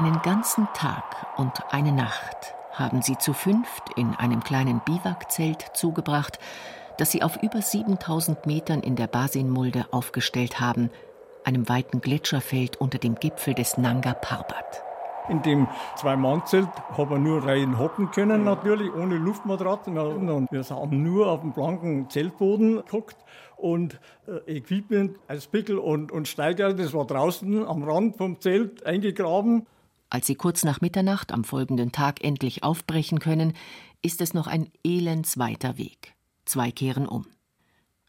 Einen ganzen Tag und eine Nacht haben sie zu fünft in einem kleinen Biwakzelt zugebracht, das sie auf über 7000 Metern in der Basinmulde aufgestellt haben, einem weiten Gletscherfeld unter dem Gipfel des Nanga Parbat. In dem Zwei-Mann-Zelt haben wir nur rein hocken können, natürlich, ohne Luftmatratzen. Und wir haben nur auf dem blanken Zeltboden geguckt und äh, Equipment als Pickel und, und Steiger, das war draußen am Rand vom Zelt eingegraben. Als sie kurz nach Mitternacht am folgenden Tag endlich aufbrechen können, ist es noch ein elendsweiter Weg. Zwei kehren um.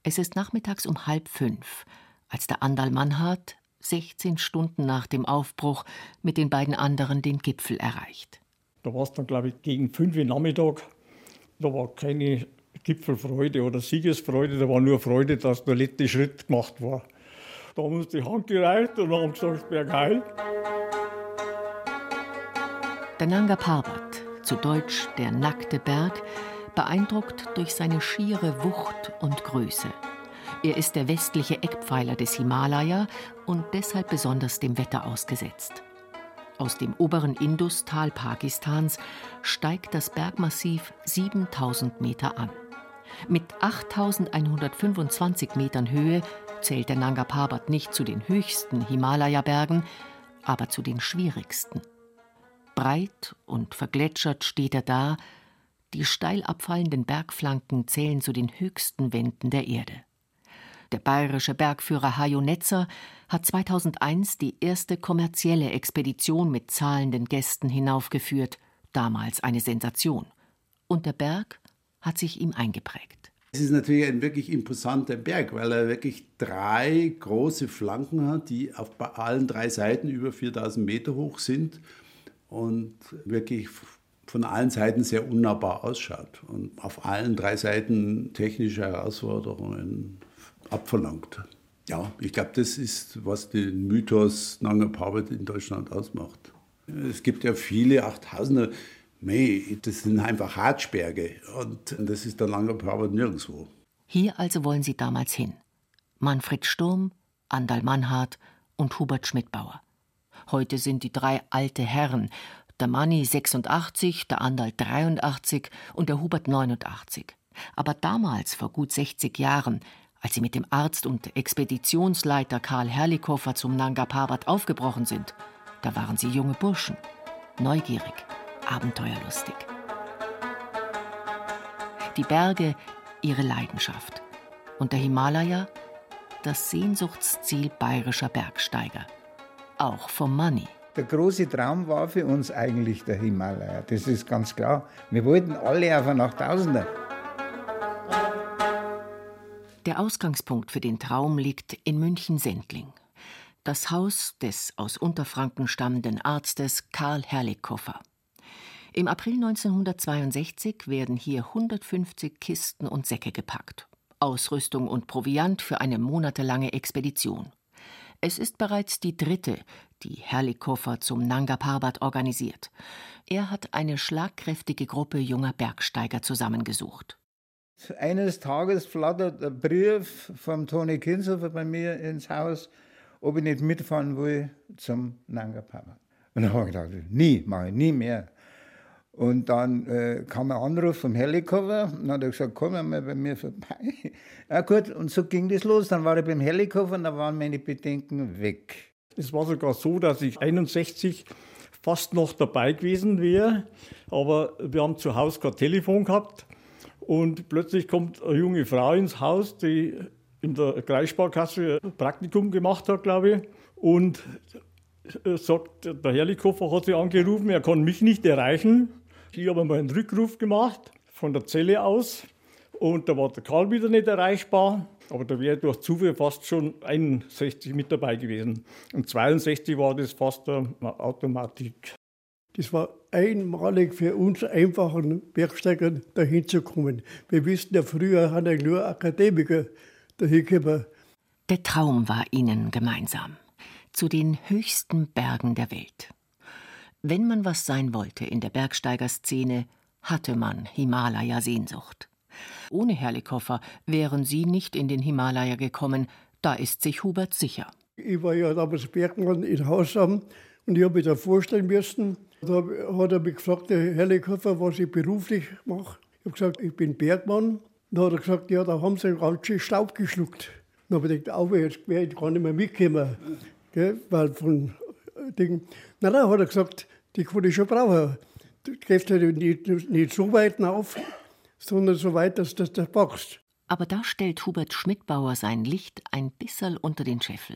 Es ist nachmittags um halb fünf, als der Andal Mannhardt 16 Stunden nach dem Aufbruch mit den beiden anderen den Gipfel erreicht. Da war es dann, glaube ich, gegen fünf Uhr Nachmittag. Da war keine Gipfelfreude oder Siegesfreude, da war nur Freude, dass der letzte Schritt gemacht war. Da haben uns die Hand gereicht und haben gesagt, Bergheil. Der Nanga Parbat, zu Deutsch der nackte Berg, beeindruckt durch seine schiere Wucht und Größe. Er ist der westliche Eckpfeiler des Himalaya und deshalb besonders dem Wetter ausgesetzt. Aus dem oberen Industal Pakistans steigt das Bergmassiv 7000 Meter an. Mit 8125 Metern Höhe zählt der Nanga Parbat nicht zu den höchsten Himalaya-Bergen, aber zu den schwierigsten. Breit und vergletschert steht er da, die steil abfallenden Bergflanken zählen zu den höchsten Wänden der Erde. Der bayerische Bergführer Hajo Netzer hat 2001 die erste kommerzielle Expedition mit zahlenden Gästen hinaufgeführt, damals eine Sensation. Und der Berg hat sich ihm eingeprägt. Es ist natürlich ein wirklich imposanter Berg, weil er wirklich drei große Flanken hat, die auf allen drei Seiten über 4000 Meter hoch sind und wirklich von allen Seiten sehr unnahbar ausschaut und auf allen drei Seiten technische Herausforderungen abverlangt. Ja, ich glaube, das ist, was den Mythos Nanga Parbat in Deutschland ausmacht. Es gibt ja viele Achttausender, mei, das sind einfach Harzberge und das ist der Nanga Parbat nirgendwo. Hier also wollen sie damals hin. Manfred Sturm, Andal Mannhardt und Hubert Schmidbauer. Heute sind die drei alte Herren, der Manni 86, der Andal 83 und der Hubert 89. Aber damals, vor gut 60 Jahren, als sie mit dem Arzt und Expeditionsleiter Karl Herlikoffer zum Nanga Parbat aufgebrochen sind, da waren sie junge Burschen, neugierig, abenteuerlustig. Die Berge ihre Leidenschaft und der Himalaya das Sehnsuchtsziel bayerischer Bergsteiger, auch vom Money. Der große Traum war für uns eigentlich der Himalaya, das ist ganz klar. Wir wollten alle auf einen 8000er. Der Ausgangspunkt für den Traum liegt in München-Sendling. Das Haus des aus Unterfranken stammenden Arztes Karl Herrlichkoffer. Im April 1962 werden hier 150 Kisten und Säcke gepackt. Ausrüstung und Proviant für eine monatelange Expedition. Es ist bereits die dritte, die Herrlichkoffer zum Nanga Parbat organisiert. Er hat eine schlagkräftige Gruppe junger Bergsteiger zusammengesucht. Eines Tages flattert ein Brief vom Toni Kinshofer bei mir ins Haus, ob ich nicht mitfahren will zum Nanga Parbat. Und dann habe ich gedacht, nie, mache ich nie mehr. Und dann äh, kam ein Anruf vom Helikopter und dann hat er gesagt, komm mal bei mir vorbei. Ja gut, und so ging das los. Dann war ich beim Helikopter und da waren meine Bedenken weg. Es war sogar so, dass ich 61 fast noch dabei gewesen wäre, aber wir haben zu Hause kein Telefon gehabt und plötzlich kommt eine junge Frau ins Haus, die in der Kreissparkasse ein Praktikum gemacht hat, glaube ich. Und sagt, der Herrlichhofer hat sie angerufen, er kann mich nicht erreichen. Ich habe mal einen Rückruf gemacht von der Zelle aus. Und da war der Karl wieder nicht erreichbar. Aber da wäre durch Zufall fast schon 61 mit dabei gewesen. Und 62 war das fast eine Automatik. Das war einmalig für uns einfachen Bergsteiger dahin zu kommen. Wir wissen ja, früher haben ja nur Akademiker dahin gekommen. Der Traum war ihnen gemeinsam. Zu den höchsten Bergen der Welt. Wenn man was sein wollte in der Bergsteigerszene, hatte man Himalaya-Sehnsucht. Ohne Herrlichhofer wären sie nicht in den Himalaya gekommen, da ist sich Hubert sicher. Ich war ja damals Bergmann in Hausham Und ich habe mich da vorstellen müssen. Da hat er mich gefragt, der Herr Lekhofer, was ich beruflich mache. Ich habe gesagt, ich bin Bergmann. Dann hat er gesagt, ja, da haben sie ganz schön Staub geschluckt. Dann habe ich gedacht, oh, jetzt wäre ich gar nicht mehr mitgekommen. Gell? Weil von äh, Dingen. Nein, nein, hat er gesagt, die kann ich schon brauchen. Du gehst halt nicht, nicht so weit auf, sondern so weit, dass du das packst. Aber da stellt Hubert Schmidbauer sein Licht ein bisserl unter den Scheffel.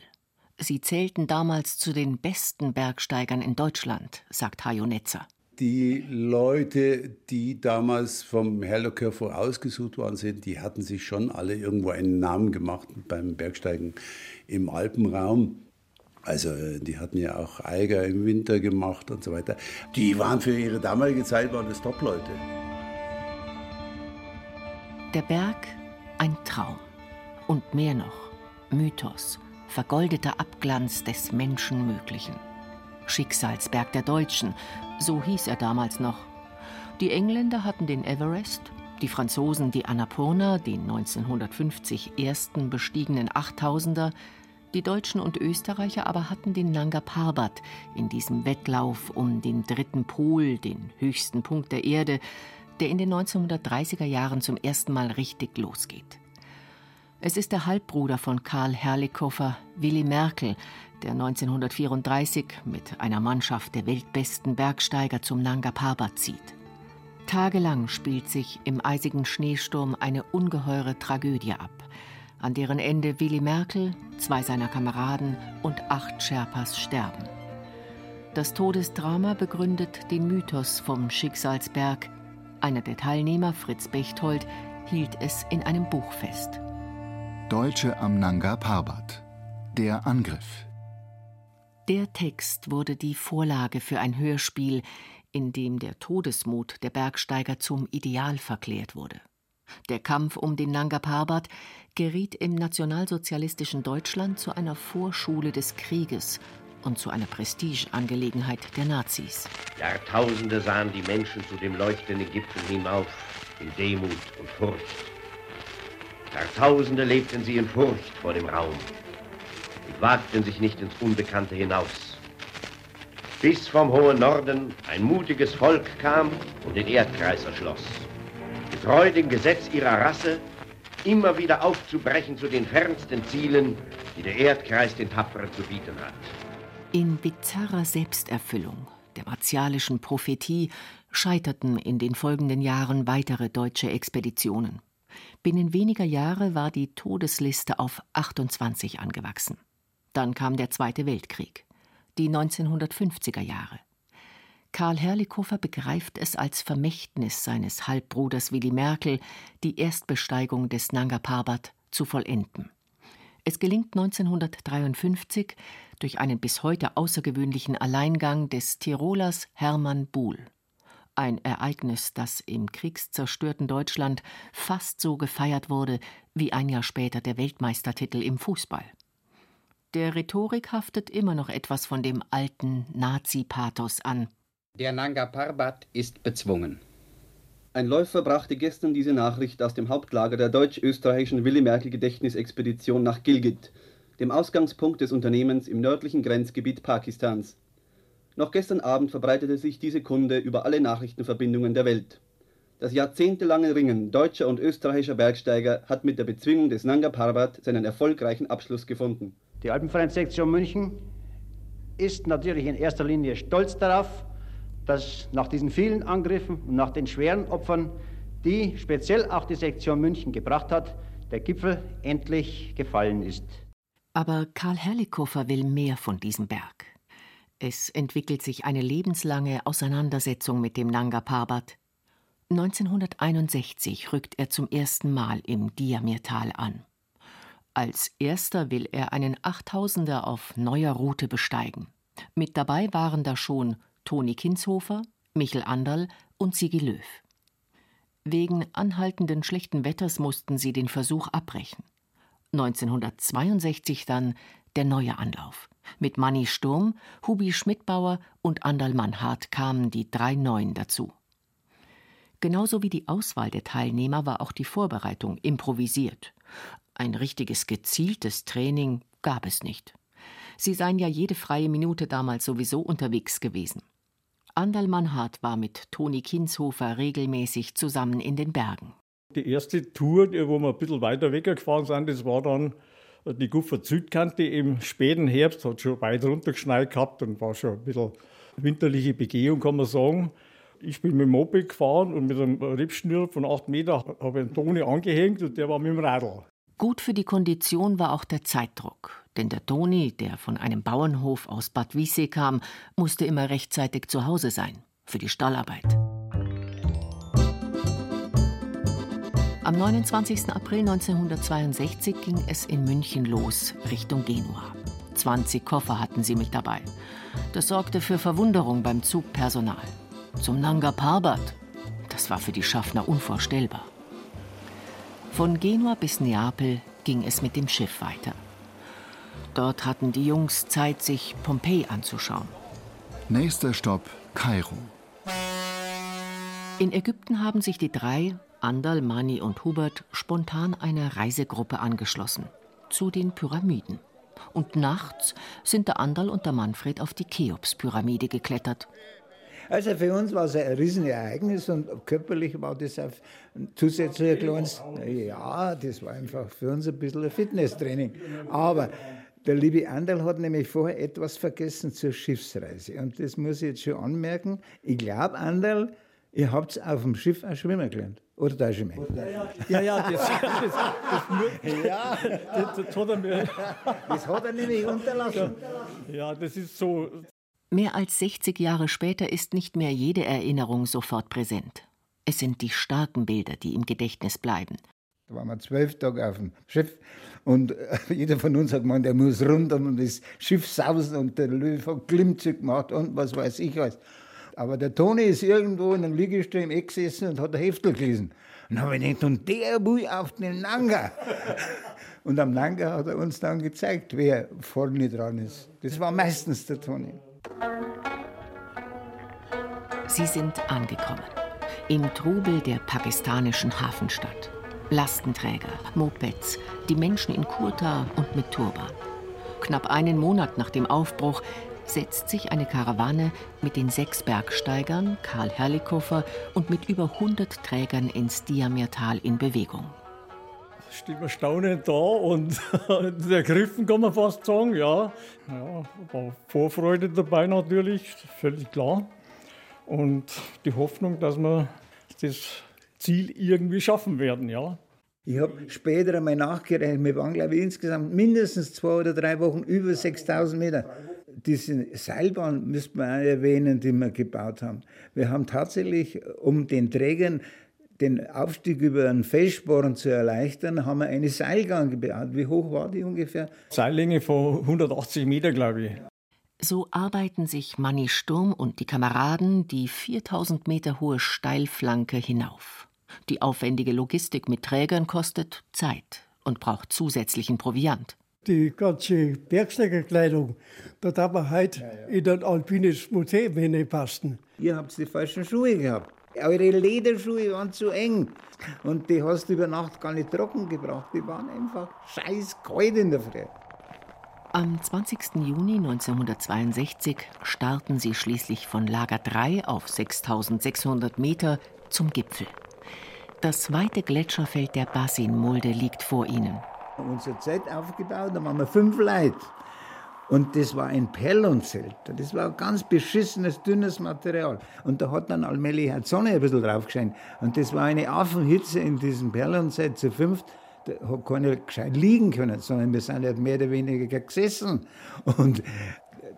Sie zählten damals zu den besten Bergsteigern in Deutschland, sagt Hajo Netzer. Die Leute, die damals vom Herrlöcker vorausgesucht worden sind, die hatten sich schon alle irgendwo einen Namen gemacht beim Bergsteigen im Alpenraum. Also die hatten ja auch Eiger im Winter gemacht und so weiter. Die waren für ihre damalige Zeit waren das Top-Leute. Der Berg ein Traum und mehr noch Mythos, vergoldeter Abglanz des Menschenmöglichen. Schicksalsberg der Deutschen, so hieß er damals noch. Die Engländer hatten den Everest, die Franzosen die Annapurna, den 1950 ersten bestiegenen Achttausender, die Deutschen und Österreicher aber hatten den Nanga Parbat in diesem Wettlauf um den dritten Pol, den höchsten Punkt der Erde, der in den 1930er Jahren zum ersten Mal richtig losgeht. Es ist der Halbbruder von Karl Herrlichhofer, Willy Merkel, der 1934 mit einer Mannschaft der weltbesten Bergsteiger zum Nanga Parbat zieht. Tagelang spielt sich im eisigen Schneesturm eine ungeheure Tragödie ab an deren Ende Willy Merkel, zwei seiner Kameraden und acht Sherpas sterben. Das Todesdrama begründet den Mythos vom Schicksalsberg. Einer der Teilnehmer, Fritz Bechtold, hielt es in einem Buch fest. Deutsche am Nanga Parbat. Der Angriff. Der Text wurde die Vorlage für ein Hörspiel, in dem der Todesmut der Bergsteiger zum Ideal verklärt wurde. Der Kampf um den Nanga Parbat geriet im nationalsozialistischen Deutschland zu einer Vorschule des Krieges und zu einer Prestigeangelegenheit der Nazis. Jahrtausende sahen die Menschen zu dem leuchtenden Gipfel hinauf, in Demut und Furcht. Jahrtausende lebten sie in Furcht vor dem Raum und wagten sich nicht ins Unbekannte hinaus. Bis vom hohen Norden ein mutiges Volk kam und den Erdkreis erschloss getreu dem Gesetz ihrer Rasse, immer wieder aufzubrechen zu den fernsten Zielen, die der Erdkreis den Tapferen zu bieten hat. In bizarrer Selbsterfüllung der martialischen Prophetie scheiterten in den folgenden Jahren weitere deutsche Expeditionen. Binnen weniger Jahre war die Todesliste auf 28 angewachsen. Dann kam der Zweite Weltkrieg, die 1950er Jahre. Karl Herrlichhofer begreift es als Vermächtnis seines Halbbruders Willy Merkel, die Erstbesteigung des Nanga Parbat zu vollenden. Es gelingt 1953 durch einen bis heute außergewöhnlichen Alleingang des Tirolers Hermann Buhl. Ein Ereignis, das im kriegszerstörten Deutschland fast so gefeiert wurde wie ein Jahr später der Weltmeistertitel im Fußball. Der Rhetorik haftet immer noch etwas von dem alten Nazi-Pathos an. Der Nanga Parbat ist bezwungen. Ein Läufer brachte gestern diese Nachricht aus dem Hauptlager der deutsch-österreichischen Willy-Merkel-Gedächtnisexpedition nach Gilgit, dem Ausgangspunkt des Unternehmens im nördlichen Grenzgebiet Pakistans. Noch gestern Abend verbreitete sich diese Kunde über alle Nachrichtenverbindungen der Welt. Das jahrzehntelange Ringen deutscher und österreichischer Bergsteiger hat mit der Bezwingung des Nanga Parbat seinen erfolgreichen Abschluss gefunden. Die Alpenvereinssektion München ist natürlich in erster Linie stolz darauf, dass nach diesen vielen Angriffen und nach den schweren Opfern, die speziell auch die Sektion München gebracht hat, der Gipfel endlich gefallen ist. Aber Karl Herrlichhofer will mehr von diesem Berg. Es entwickelt sich eine lebenslange Auseinandersetzung mit dem Nanga Parbat. 1961 rückt er zum ersten Mal im Diamirtal an. Als erster will er einen Achttausender auf neuer Route besteigen. Mit dabei waren da schon Toni Kinshofer, Michel Anderl und Sigi Löw. Wegen anhaltenden schlechten Wetters mussten sie den Versuch abbrechen. 1962 dann der neue Anlauf. Mit Manni Sturm, Hubi Schmidbauer und Anderl Mannhardt kamen die drei Neuen dazu. Genauso wie die Auswahl der Teilnehmer war auch die Vorbereitung improvisiert. Ein richtiges gezieltes Training gab es nicht. Sie seien ja jede freie Minute damals sowieso unterwegs gewesen. Anderl Mannhardt war mit Toni Kinshofer regelmäßig zusammen in den Bergen. Die erste Tour, wo wir ein bisschen weiter weggefahren sind, das war dann die Guffert Südkante im späten Herbst, hat schon weit runtergeschneit gehabt und war schon ein bisschen winterliche Begehung, kann man sagen. Ich bin mit dem Moped gefahren und mit einem Riebschnür von 8 Meter habe ich einen Toni angehängt und der war mit dem Radl. Gut für die Kondition war auch der Zeitdruck. Denn der Toni, der von einem Bauernhof aus Bad Wiessee kam, musste immer rechtzeitig zu Hause sein. Für die Stallarbeit. Am 29. April 1962 ging es in München los, Richtung Genua. 20 Koffer hatten sie mit dabei. Das sorgte für Verwunderung beim Zugpersonal. Zum Nanga Parbat. Das war für die Schaffner unvorstellbar. Von Genua bis Neapel ging es mit dem Schiff weiter. Dort hatten die Jungs Zeit, sich Pompeji anzuschauen. Nächster Stopp Kairo. In Ägypten haben sich die drei, Andal, Mani und Hubert, spontan einer Reisegruppe angeschlossen. Zu den Pyramiden. Und nachts sind der Andal und der Manfred auf die Cheops-Pyramide geklettert. Also für uns war es ein Riesenereignis und körperlich war das ein zusätzlicher kleines, ja, das war einfach für uns ein bisschen ein Fitnesstraining. Aber der liebe Anderl hat nämlich vorher etwas vergessen zur Schiffsreise. Und das muss ich jetzt schon anmerken. Ich glaube, Anderl, ihr habt auf dem Schiff auch schwimmen gelernt. Oder da schon mal? Ja, ja, das, das, das, ja. das, das hat er mir. Das hat er nämlich unterlassen. Ja, das ist so. Mehr als 60 Jahre später ist nicht mehr jede Erinnerung sofort präsent. Es sind die starken Bilder, die im Gedächtnis bleiben. Da waren wir zwölf Tage auf dem Schiff und jeder von uns hat gemeint, er muss rund um das Schiff sausen und der Löwe hat Klimmzug gemacht und was weiß ich was. Aber der Toni ist irgendwo in einem Liegestuhl im Eck gesessen und hat ein Heftel gelesen. Und dann habe ich gedacht, und der will auf den Nanga. Und am Nanga hat er uns dann gezeigt, wer vorne dran ist. Das war meistens der Toni. Sie sind angekommen. Im Trubel der pakistanischen Hafenstadt. Lastenträger, Mopeds, die Menschen in Kurta und mit Turban. Knapp einen Monat nach dem Aufbruch setzt sich eine Karawane mit den sechs Bergsteigern, Karl Herlikofer und mit über 100 Trägern ins Diamertal in Bewegung. Steht man staunend da und ergriffen, kann man fast sagen. Ja, ja, war Vorfreude dabei natürlich, völlig klar. Und die Hoffnung, dass wir das Ziel irgendwie schaffen werden, ja. Ich habe später einmal nachgerechnet, wir waren, glaube ich, insgesamt mindestens zwei oder drei Wochen über 6000 Meter. Diese Seilbahn müsste man auch erwähnen, die wir gebaut haben. Wir haben tatsächlich, um den Trägern den Aufstieg über einen Felssporn zu erleichtern, haben wir eine Seilgang gebaut. Wie hoch war die ungefähr? Seillänge von 180 Meter, glaube ich. So arbeiten sich Manni Sturm und die Kameraden die 4000 Meter hohe Steilflanke hinauf. Die aufwendige Logistik mit Trägern kostet Zeit und braucht zusätzlichen Proviant. Die ganze Bergsteigerkleidung, da darf man heute ja, ja. in ein alpines Museum hineinpassen. Ihr habt die falschen Schuhe gehabt. Eure Lederschuhe waren zu eng. Und die hast du über Nacht gar nicht trocken gebracht. Die waren einfach scheiß kalt in der Früh. Am 20. Juni 1962 starten sie schließlich von Lager 3 auf 6600 Meter zum Gipfel. Das weite Gletscherfeld der Basinmulde liegt vor ihnen. Unser Zelt aufgebaut, da waren wir fünf Leute. Und das war ein Perlonzelt. Das war ein ganz beschissenes, dünnes Material. Und da hat dann allmählich die Sonne ein bisschen drauf gescheint. Und das war eine Affenhitze in diesem Perlonzelt zu fünft. Da hat keiner gescheit liegen können, sondern wir sind halt mehr oder weniger gesessen. Und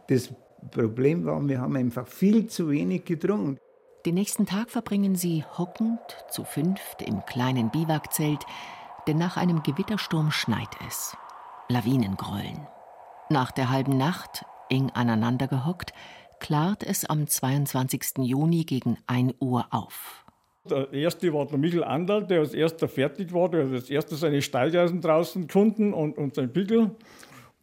das Problem war, wir haben einfach viel zu wenig getrunken. Den nächsten Tag verbringen sie hockend zu fünft im kleinen Biwakzelt, denn nach einem Gewittersturm schneit es. Lawinen grollen. Nach der halben Nacht, eng aneinander gehockt, klart es am 22. Juni gegen 1 Uhr auf. Der erste war der Michel Anderl, der als erster fertig war, der als erster seine Steigeisen draußen gefunden und, und sein Pickel.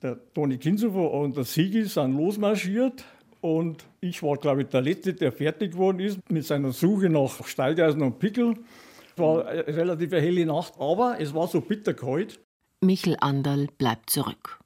Der Toni Kinsofer und der Sigi sind losmarschiert und ich war, glaube ich, der Letzte, der fertig geworden ist mit seiner Suche nach Steigeisen und Pickel. Es war eine relativ helle Nacht, aber es war so bitterkalt. Michel Anderl bleibt zurück.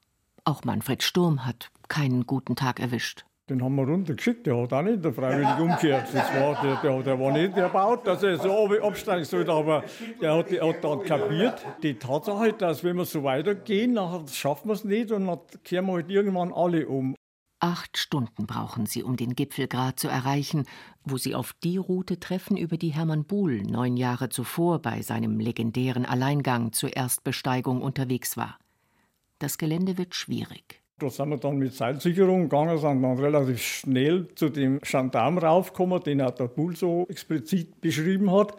Auch Manfred Sturm hat keinen guten Tag erwischt. Den haben wir runtergeschickt, der hat auch nicht der freiwillig umgekehrt. Das war, der, der, der war nicht der Baut, dass er so absteigen sollte, aber der hat, der hat dann kapiert, die Tatsache, dass wenn wir so weitergehen, dann schaffen wir es nicht und dann kehren wir halt irgendwann alle um. Acht Stunden brauchen sie, um den Gipfelgrat zu erreichen, wo sie auf die Route treffen, über die Hermann Buhl neun Jahre zuvor bei seinem legendären Alleingang zur Erstbesteigung unterwegs war. Das Gelände wird schwierig. Da sind wir dann mit Seilsicherung gegangen, sind dann relativ schnell zu dem Gendarm raufgekommen, den auch der Bull so explizit beschrieben hat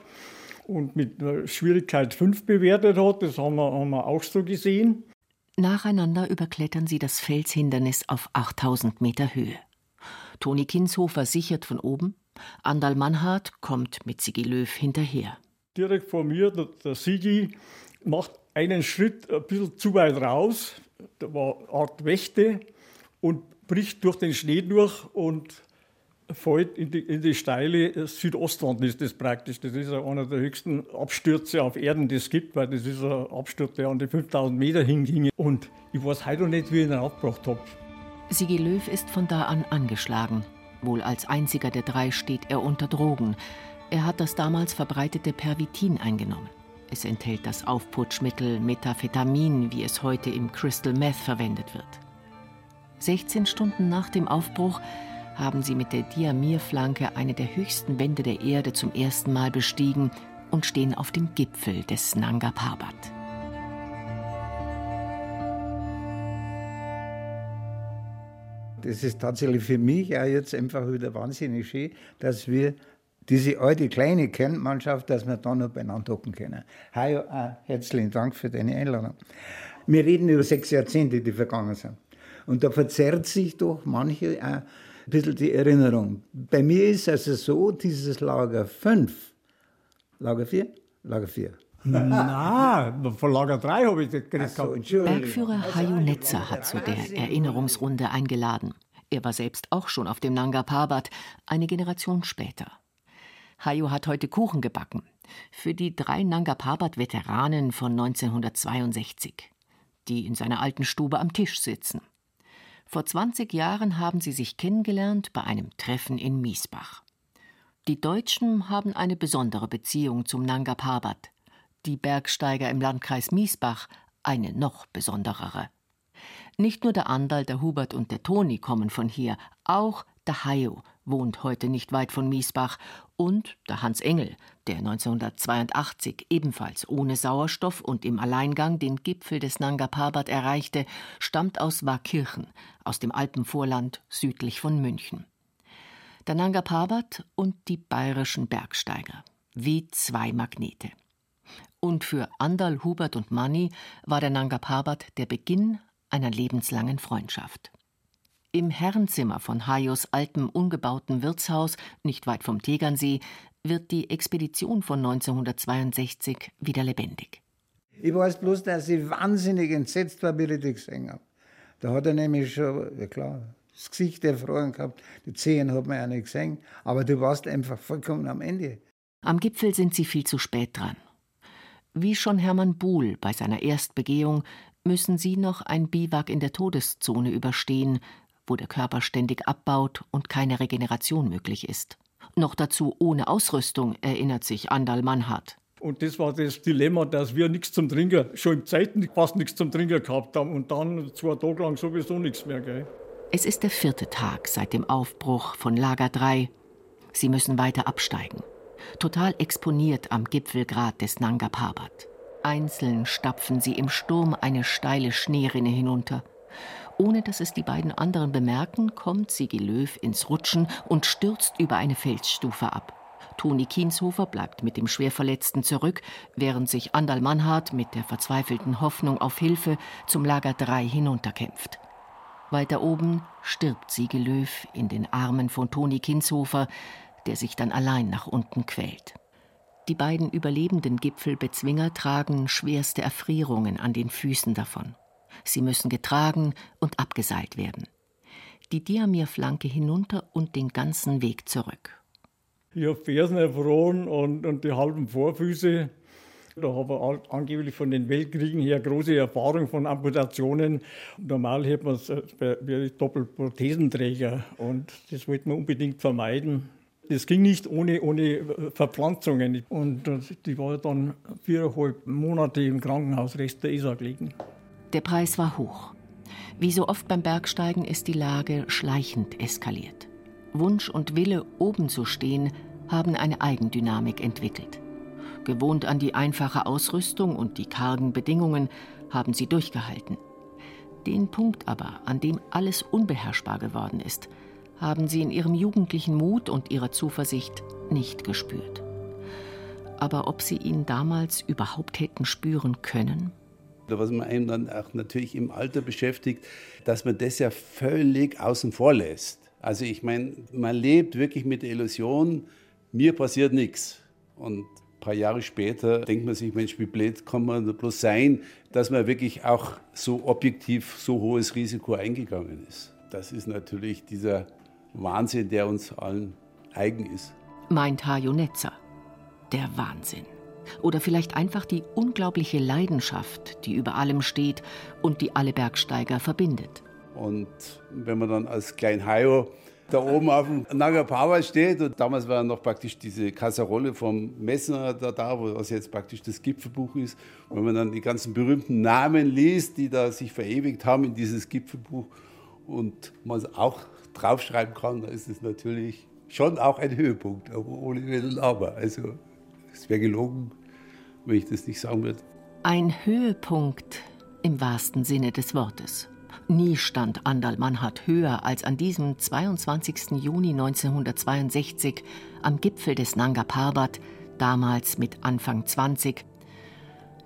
und mit Schwierigkeit 5 bewertet hat. Das haben wir, haben wir auch so gesehen. Nacheinander überklettern sie das Felshindernis auf 8000 Meter Höhe. Toni Kinshofer sichert von oben, Andal Mannhardt kommt mit Sigi Löw hinterher. Direkt vor mir, der, Sigi macht einen Schritt ein bisschen zu weit raus, da war Art Wächte und bricht durch den Schnee durch und fällt in die, in die steile Südostwand ist das praktisch. Das ist einer der höchsten Abstürze auf Erden, die es gibt, weil das ist ein Absturz, der an die 5000 Meter hinging. Und ich weiß heute noch nicht, wie ich ihn aufgebracht habe. Sigi Löw ist von da an angeschlagen. Wohl als einziger der drei steht er unter Drogen. Er hat das damals verbreitete Pervitin eingenommen. Es enthält das Aufputschmittel Methamphetamin, wie es heute im Crystal Meth verwendet wird. 16 Stunden nach dem Aufbruch haben sie mit der Diamirflanke eine der höchsten Wände der Erde zum ersten Mal bestiegen und stehen auf dem Gipfel des Nanga Parbat. Das ist tatsächlich für mich auch jetzt einfach wieder wahnsinnig schön, dass wir diese alte kleine Kernmannschaft, dass wir da noch beieinander hocken können. Hi, herzlichen Dank für deine Einladung. Wir reden über sechs Jahrzehnte, die vergangen sind. Und da verzerrt sich doch manche auch ein bisschen die Erinnerung. Bei mir ist also so, dieses Lager 5, Lager 4? Lager 4. Nein, von Lager 3 habe ich das geredet. So, Bergführer Hajo Netzer hat zu der Erinnerungsrunde eingeladen. Er war selbst auch schon auf dem Nanga Parbat, eine Generation später. Hayo hat heute Kuchen gebacken. Für die drei Nanga Parbat-Veteranen von 1962, die in seiner alten Stube am Tisch sitzen. Vor 20 Jahren haben sie sich kennengelernt bei einem Treffen in Miesbach. Die Deutschen haben eine besondere Beziehung zum Nanga Parbat, die Bergsteiger im Landkreis Miesbach eine noch besonderere. Nicht nur der Andal, der Hubert und der Toni kommen von hier, auch der Hayo wohnt heute nicht weit von Miesbach und der Hans Engel, der 1982 ebenfalls ohne Sauerstoff und im Alleingang den Gipfel des Nanga Parbat erreichte, stammt aus Warkirchen, aus dem Alpenvorland südlich von München. Der Nanga Parbat und die bayerischen Bergsteiger, wie zwei Magnete. Und für Andal, Hubert und Manni war der Nanga Parbat der Beginn einer lebenslangen Freundschaft. Im Herrenzimmer von Hayos altem ungebauten Wirtshaus, nicht weit vom Tegernsee, wird die Expedition von 1962 wieder lebendig. Ich weiß bloß, dass ich wahnsinnig entsetzt war, wie ich die gesehen habe. Da hat er nämlich schon, ja klar, das Gesicht erfroren gehabt, die Zehen hat man ja nicht gesehen, aber du warst einfach vollkommen am Ende. Am Gipfel sind sie viel zu spät dran. Wie schon Hermann Buhl bei seiner Erstbegehung müssen sie noch ein Biwak in der Todeszone überstehen, wo der Körper ständig abbaut und keine Regeneration möglich ist. Noch dazu ohne Ausrüstung, erinnert sich Andal Mannhardt. Und das war das Dilemma, dass wir nichts zum Trinken, schon im Zeiten fast nichts zum Trinken gehabt haben und dann zwei Tage lang sowieso nichts mehr. Gell? Es ist der vierte Tag seit dem Aufbruch von Lager 3. Sie müssen weiter absteigen. Total exponiert am Gipfelgrat des Nanga Parbat. Einzeln stapfen sie im Sturm eine steile Schneerinne hinunter. Ohne dass es die beiden anderen bemerken, kommt Sigi Löw ins Rutschen und stürzt über eine Felsstufe ab. Toni Kienshofer bleibt mit dem Schwerverletzten zurück, während sich Andal Mannhardt mit der verzweifelten Hoffnung auf Hilfe zum Lager 3 hinunterkämpft. Weiter oben stirbt Sigi Löw in den Armen von Toni Kinshofer, der sich dann allein nach unten quält. Die beiden überlebenden Gipfelbezwinger tragen schwerste Erfrierungen an den Füßen davon. Sie müssen getragen und abgeseilt werden. Die Diamirflanke hinunter und den ganzen Weg zurück. Ich habe Fersen erfroren und, und die halben Vorfüße. Da habe ich angeblich von den Weltkriegen her große Erfahrung von Amputationen. Normal hätte man es wäre Doppelprothesenträger und das wollte man unbedingt vermeiden. Das ging nicht ohne, ohne Verpflanzungen. Und die war dann viereinhalb Monate im Krankenhaus, Rest der Isar gelegen. Der Preis war hoch. Wie so oft beim Bergsteigen ist die Lage schleichend eskaliert. Wunsch und Wille, oben zu stehen, haben eine Eigendynamik entwickelt. Gewohnt an die einfache Ausrüstung und die kargen Bedingungen, haben sie durchgehalten. Den Punkt aber, an dem alles unbeherrschbar geworden ist, haben sie in ihrem jugendlichen Mut und ihrer Zuversicht nicht gespürt. Aber ob sie ihn damals überhaupt hätten spüren können? Was man einem dann auch natürlich im Alter beschäftigt, dass man das ja völlig außen vor lässt. Also ich meine, man lebt wirklich mit der Illusion, mir passiert nichts. Und ein paar Jahre später denkt man sich, Mensch, wie blöd kann man bloß sein, dass man wirklich auch so objektiv so hohes Risiko eingegangen ist. Das ist natürlich dieser Wahnsinn, der uns allen eigen ist. Meint Hajo Netzer. Der Wahnsinn. Oder vielleicht einfach die unglaubliche Leidenschaft, die über allem steht und die alle Bergsteiger verbindet. Und wenn man dann als Klein Hajo da oben auf dem Nanga Power steht und damals war noch praktisch diese Kasserolle vom Messner da, da, was jetzt praktisch das Gipfelbuch ist. Wenn man dann die ganzen berühmten Namen liest, die da sich verewigt haben in dieses Gipfelbuch und man auch draufschreiben kann, dann ist es natürlich schon auch ein Höhepunkt, ohne Wenn und Aber. Also es wäre gelogen, wenn ich das nicht sagen würde. Ein Höhepunkt im wahrsten Sinne des Wortes. Nie stand Andal Mannhardt höher als an diesem 22. Juni 1962 am Gipfel des Nanga Parbat, damals mit Anfang 20.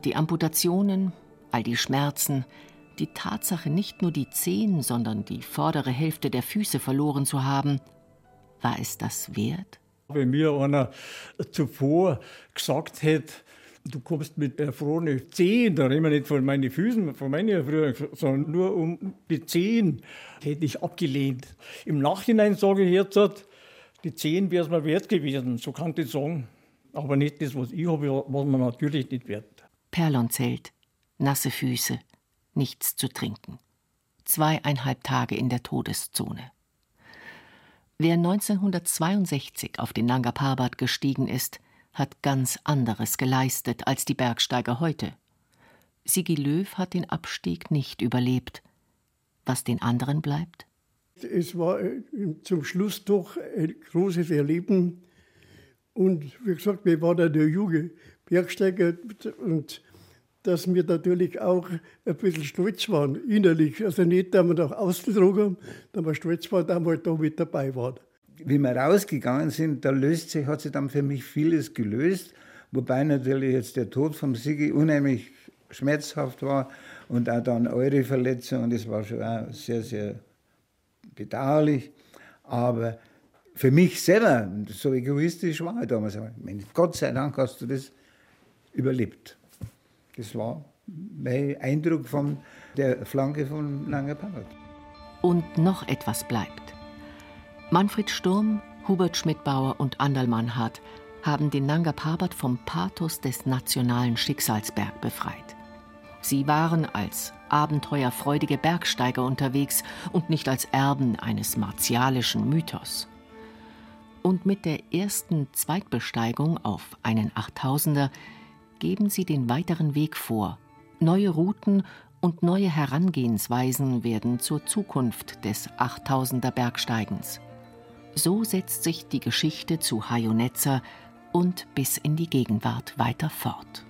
Die Amputationen, all die Schmerzen, die Tatsache, nicht nur die Zehen, sondern die vordere Hälfte der Füße verloren zu haben, war es das wert? Wenn mir einer zuvor gesagt hätte, du kommst mit erfrorenen Zehen, da reden wir nicht von meinen Füßen, von meinen Erfrierungen, sondern nur um die Zehen, hätte ich abgelehnt. Im Nachhinein sage ich jetzt, die Zehen wäre es mir wert gewesen, so kann ich sagen. Aber nicht das, was ich habe, was man natürlich nicht wert. Perlonzelt, nasse Füße, nichts zu trinken. Zweieinhalb Tage in der Todeszone. Wer 1962 auf den Nanga Parbat gestiegen ist, hat ganz anderes geleistet als die Bergsteiger heute. Sigi Löw hat den Abstieg nicht überlebt. Was den anderen bleibt? Es war äh, zum Schluss doch ein großes Erleben. Und wie gesagt, wir waren der junge Bergsteiger und dass wir natürlich auch ein bisschen stolz waren, innerlich. Also nicht, dass wir nach außen getragen dass wir stolz waren, dass wir da mit dabei waren wie wir rausgegangen sind, da löst sich, hat sich dann für mich vieles gelöst. Wobei natürlich jetzt der Tod vom Sigi unheimlich schmerzhaft war und auch dann eure Verletzung. Und das war schon sehr, sehr bedauerlich. Aber für mich selber, so egoistisch war ich damals, Gott sei Dank hast du das überlebt. Das war mein Eindruck von der Flanke von Langerpark. Und noch etwas bleibt. Manfred Sturm, Hubert Schmidbauer und Andal Mannhardt haben den Nanga Parbat vom Pathos des nationalen Schicksalsberg befreit. Sie waren als abenteuerfreudige Bergsteiger unterwegs und nicht als Erben eines martialischen Mythos. Und mit der ersten Zweitbesteigung auf einen Achttausender geben sie den weiteren Weg vor. Neue Routen und neue Herangehensweisen werden zur Zukunft des Achttausender Bergsteigens. So setzt sich die Geschichte zu Hajonetzer und bis in die Gegenwart weiter fort.